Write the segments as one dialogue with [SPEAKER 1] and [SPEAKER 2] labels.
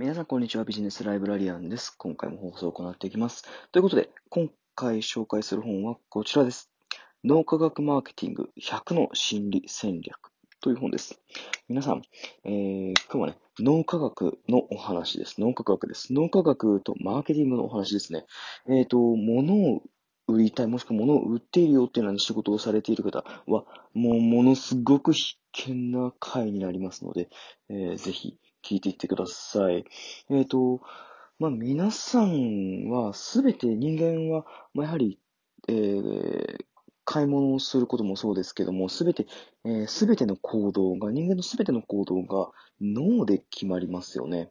[SPEAKER 1] 皆さん、こんにちは。ビジネスライブラリアンです。今回も放送を行っていきます。ということで、今回紹介する本はこちらです。脳科学マーケティング100の心理戦略という本です。皆さん、えー、今日はね、脳科学のお話です。脳科学です。脳科学とマーケティングのお話ですね。えっ、ー、と、物を売りたい、もしくは物を売っているよっていうような仕事をされている方は、もうものすごく必見な回になりますので、えー、ぜひ聞いていってください。えっ、ー、と、まあ、皆さんは、すべて人間は、まあ、やはり、えー、買い物をすることもそうですけども、すべて、す、え、べ、ての行動が、人間のすべての行動が脳で決まりますよね。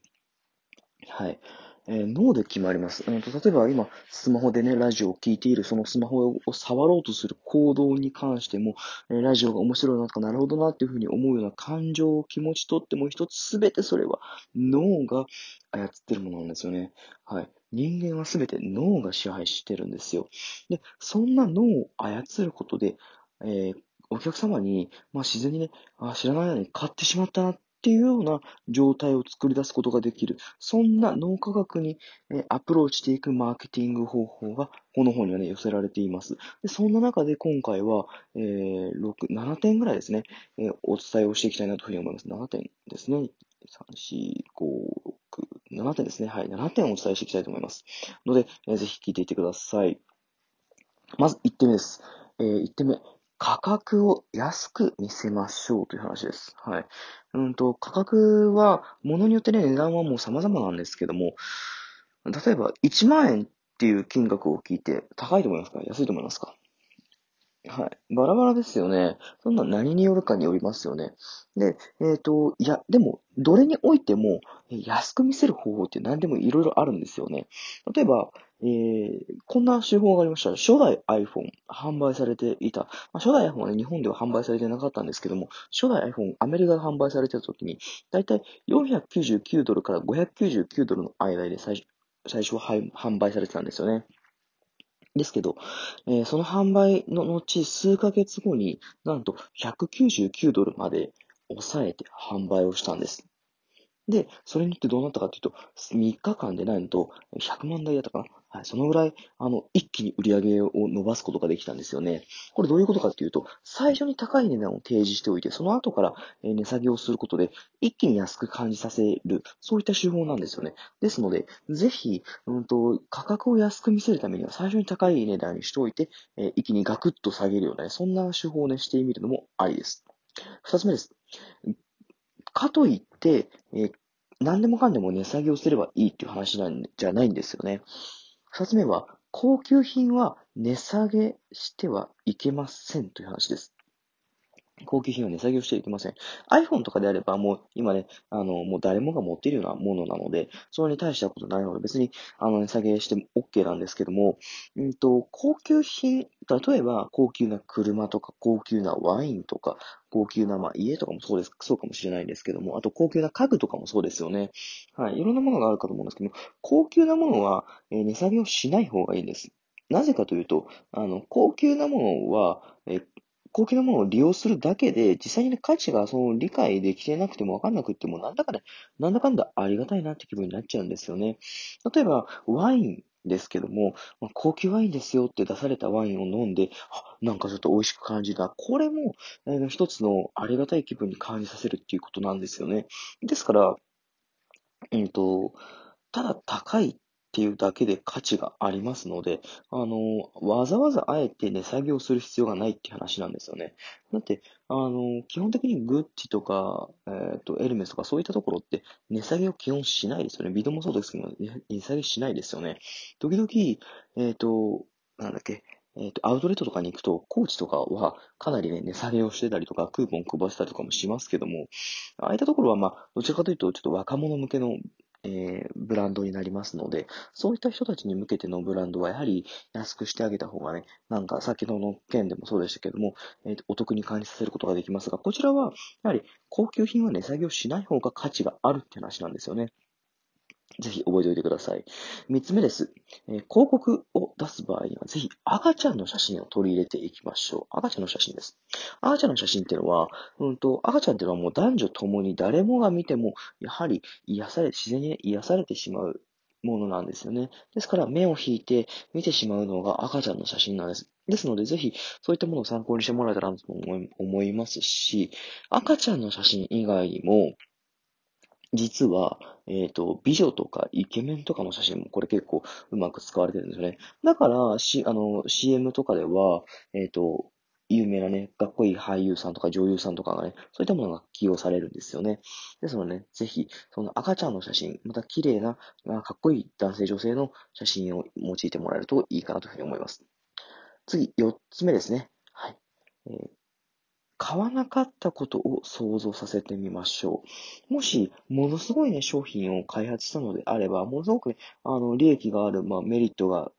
[SPEAKER 1] はい。え、脳で決まります。うんと、例えば今、スマホでね、ラジオを聴いている、そのスマホを触ろうとする行動に関しても、え、ラジオが面白いなとか、なるほどなっていうふうに思うような感情、気持ちとっても一つすべてそれは脳が操ってるものなんですよね。はい。人間はすべて脳が支配してるんですよ。で、そんな脳を操ることで、えー、お客様に、まあ、自然にね、あ知らない間に買ってしまったなっっていうような状態を作り出すことができる。そんな脳科学にアプローチしていくマーケティング方法がこの本にはね、寄せられています。でそんな中で今回は、えー、6、7点ぐらいですね、えー、お伝えをしていきたいなというふうに思います。7点ですね。3、4、5、6、7点ですね。はい。7点をお伝えしていきたいと思います。ので、えー、ぜひ聞いていってください。まず1点目です。えー、1点目。価格を安く見せましょうという話です。はい。うんと、価格は、ものによってね、値段はもう様々なんですけども、例えば1万円っていう金額を聞いて、高いと思いますか？安いと思いますか？はい。バラバラですよね。そんな何によるかによりますよね。で、えっ、ー、と、いや、でも、どれにおいても、安く見せる方法って何でもいろいろあるんですよね。例えば、えー、こんな手法がありました。初代 iPhone 販売されていた。まあ、初代 iPhone はね、日本では販売されてなかったんですけども、初代 iPhone アメリカで販売されてた時に、だいたい499ドルから599ドルの間で最初、最初は販売されてたんですよね。ですけど、えー、その販売の後、数ヶ月後になんと199ドルまで抑えて販売をしたんです。で、それによってどうなったかというと、3日間でなんと100万台だったかなはい、そのぐらい、あの、一気に売り上げを伸ばすことができたんですよね。これどういうことかっていうと、最初に高い値段を提示しておいて、その後から値下げをすることで、一気に安く感じさせる、そういった手法なんですよね。ですので、ぜひ、うんと、価格を安く見せるためには、最初に高い値段にしておいて、え一気にガクッと下げるような、ね、そんな手法をね、してみるのもありです。二つ目です。かといって、え、何でもかんでも値下げをすればいいっていう話なんじゃないんですよね。二つ目は、高級品は値下げしてはいけませんという話です。高級品は値下げをしてはいけません。iPhone とかであればもう今ね、あの、もう誰もが持っているようなものなので、それに対してはことないので別にあの値下げしても OK なんですけども、うんと、高級品、例えば高級な車とか高級なワインとか高級なまあ家とかもそうです、そうかもしれないんですけども、あと高級な家具とかもそうですよね。はい。いろんなものがあるかと思うんですけども、高級なものはえ値下げをしない方がいいんです。なぜかというと、あの、高級なものは、え高級なものを利用するだけで、実際に、ね、価値がその理解できてなくても分かんなくても、なんだかね、なんだかんだありがたいなって気分になっちゃうんですよね。例えば、ワインですけども、まあ、高級ワインですよって出されたワインを飲んで、なんかちょっと美味しく感じた。これも、えー、一つのありがたい気分に感じさせるっていうことなんですよね。ですから、えっ、と、ただ高いっていうだけで価値がありますので、あの、わざわざあえて値下げをする必要がないって話なんですよね。だって、あの、基本的にグッチとか、えっ、ー、と、エルメスとかそういったところって値下げを基本しないですよね。ビドもそうですけど、値下げしないですよね。時々、えっ、ー、と、なんだっけ、えっ、ー、と、アウトレットとかに行くと、コーチとかはかなりね、値下げをしてたりとか、クーポン配ったりとかもしますけども、ああいったところは、まあ、どちらかというと、ちょっと若者向けのえー、ブランドになりますので、そういった人たちに向けてのブランドはやはり安くしてあげた方がね、なんか先ほどの件でもそうでしたけども、えー、お得に感じさせることができますが、こちらはやはり高級品は値下げをしない方が価値があるって話なんですよね。ぜひ覚えておいてください。三つ目です。えー広告を出す場合には、ぜひ赤ちゃんの写真を取り入れていきましょう。赤ちゃんの写真です。赤ちゃんの写真っていうのは、うんと、赤ちゃんっていうのはもう男女ともに誰もが見ても、やはり癒され、自然に癒されてしまうものなんですよね。ですから、目を引いて見てしまうのが赤ちゃんの写真なんです。ですので、ぜひ、そういったものを参考にしてもらえたらと思いますし、赤ちゃんの写真以外にも、実は、えっ、と、美女とかイケメンとかの写真もこれ結構うまく使われてるんですよね。だから、し、あの、CM とかでは、えっ、と、有名なね、かっこいい俳優さんとか女優さんとかがね、そういったものが起用されるんですよね。ですのでね、ぜひ、その赤ちゃんの写真、また綺麗な、かっこいい男性女性の写真を用いてもらえるといいかなというふうに思います。次、四つ目ですね。はい。えー買わなかったことを想像させてみましょう。もし、ものすごいね、商品を開発したのであれば、ものすごくね、あの、利益がある、まあ、メリットが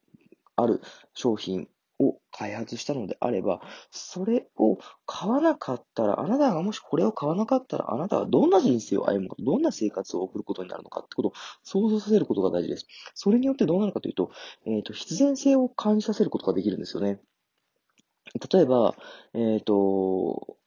[SPEAKER 1] ある商品を開発したのであれば、それを買わなかったら、あなたがもしこれを買わなかったら、あなたはどんな人生を歩むか、どんな生活を送ることになるのかってことを想像させることが大事です。それによってどうなるかというと、えっ、と、必然性を感じさせることができるんですよね。例えば、えっ、と、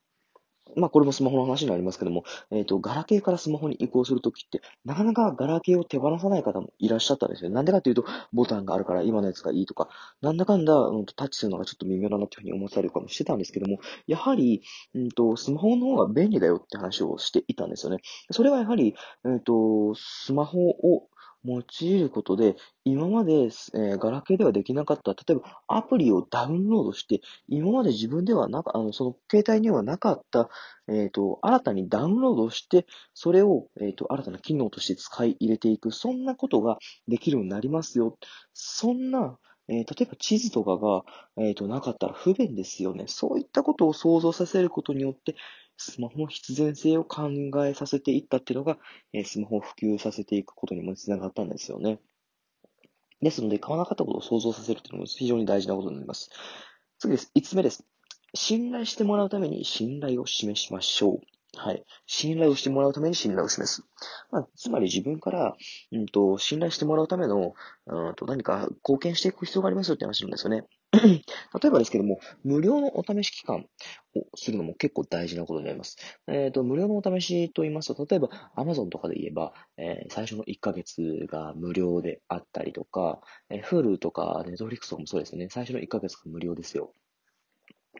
[SPEAKER 1] まあ、これもスマホの話になりますけども、えっ、と、ガラケーからスマホに移行するときって、なかなかガラケーを手放さない方もいらっしゃったんですよ。なんでかというと、ボタンがあるから今のやつがいいとか、なんだかんだ、うん、タッチするのがちょっと微妙だなというふうに思ったりとかもしてたんですけども、やはり、うんと、スマホの方が便利だよって話をしていたんですよね。それはやはり、えっ、と、スマホを用いることで、今まで、えーガラケーではできなかった、例えばアプリをダウンロードして、今まで自分ではなか、あの、その携帯にはなかった、えっ、と、新たにダウンロードして、それを、えっ、と、新たな機能として使い入れていく、そんなことができるようになりますよ。そんな、え例えば地図とかが、えっ、と、なかったら不便ですよね。そういったことを想像させることによって、スマホの必然性を考えさせていったっていうのが、えスマホを普及させていくことにもつながったんですよね。ですので、買わなかったことを想像させるっていうのも非常に大事なことになります。次です。5つ目です。信頼してもらうために信頼を示しましょう。はい。信頼をしてもらうために信頼を示す。まあ、つまり自分から、うんと、信頼してもらうための、うんと、何か貢献していく必要がありますよって話なんですよね。例えばですけども、無料のお試し期間をするのも結構大事なことになります。えっ、と、無料のお試しと言いますと、例えば Amazon とかで言えば、えー最初の1ヶ月が無料であったりとか、えー Hulu とか Netflix とかもそうですね。最初の1ヶ月が無料ですよ。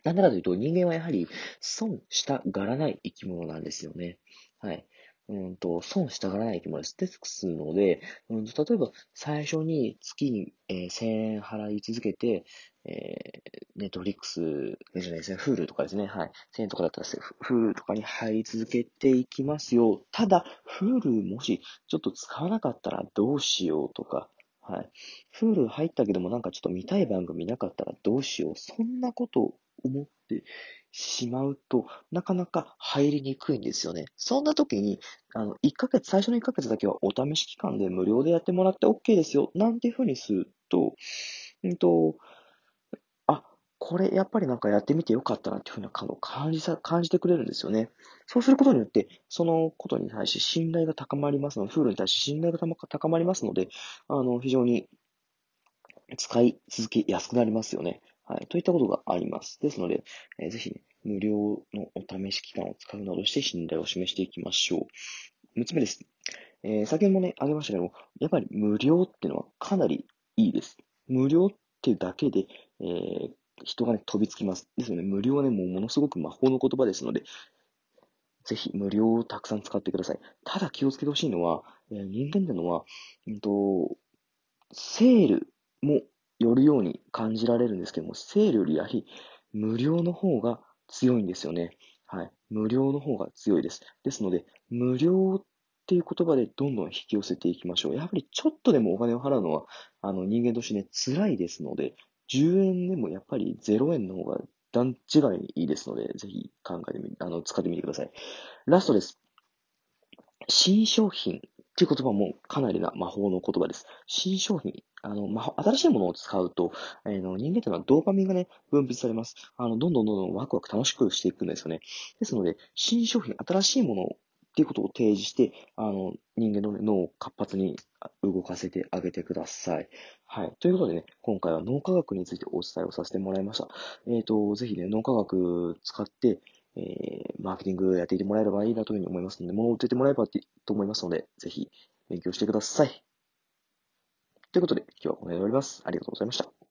[SPEAKER 1] なんでかというと、人間はやはり損したがらない生き物なんですよね。はい。うんと、損したがらない生き物です。ですので、うんと、例えば最初に月に、えー1000円払い続けて、えー、ネットフリックスじゃないですね、Hulu とかですね、はい。1000円とかだったら、Hulu とかに入り続けていきますよ。ただ、Hulu もしちょっと使わなかったらどうしようとか、はい。Hulu 入ったけどもなんかちょっと見たい番組なかったらどうしよう。そんなこと思ってしまうと、なかなか入りにくいんですよね。そんな時に、あの、1ヶ月、最初の1ヶ月だけはお試し期間で無料でやってもらって OK ですよ。なんていう風にすると、うんと、あ、これやっぱりなんかやってみてよかったなっていう風な感を感じさ、感じてくれるんですよね。そうすることによって、そのことに対して信頼が高まりますので、フールに対して信頼が高まりますので、あの、非常に使い続けやすくなりますよね。はい。といったことがあります。ですので、えーぜひ、ね、無料のお試し期間を使うなどして信頼を示していきましょう。6つ目です。えー先ほどもね、挙げましたけども、やっぱり無料っていうのはかなりいいです。無料っていうだけで、えー人がね、飛びつきます。ですので、無料はね、もうものすごく魔法の言葉ですので、ぜひ無料をたくさん使ってください。ただ気をつけてほしいのは、えー人間っていうのは、うんと、セールもよるように感じられるんですけども、セールよりやはり無料の方が強いんですよね。はい。無料の方が強いです。ですので、無料っていう言葉でどんどん引き寄せていきましょう。やはりちょっとでもお金を払うのは、あの人間としてね、辛いですので、10円でもやっぱり0円の方が段違いにいいですので、ぜひ考えてみ、あの、使ってみてください。ラストです。新商品っていう言葉もかなりな魔法の言葉です。新商品、あの、魔法、新しいものを使うと、あの、人間というのはドーパミンがね、分泌されます。あの、どんどんどんどんワクワク楽しくしていくんですよね。ですので、新商品、新しいものっていうことを提示して、あの、人間の、脳を活発に動かせてあげてください。はい。ということでね、今回は脳科学についてお伝えをさせてもらいました。えっ、ー、と、ぜひね、脳科学使って、えー、マーケティングやっていてもらえればいいなというふうに思いますので、物を売っていてもらえばと思いますので、ぜひ勉強してください。ということで、今日はこの辺で終わります。ありがとうございました。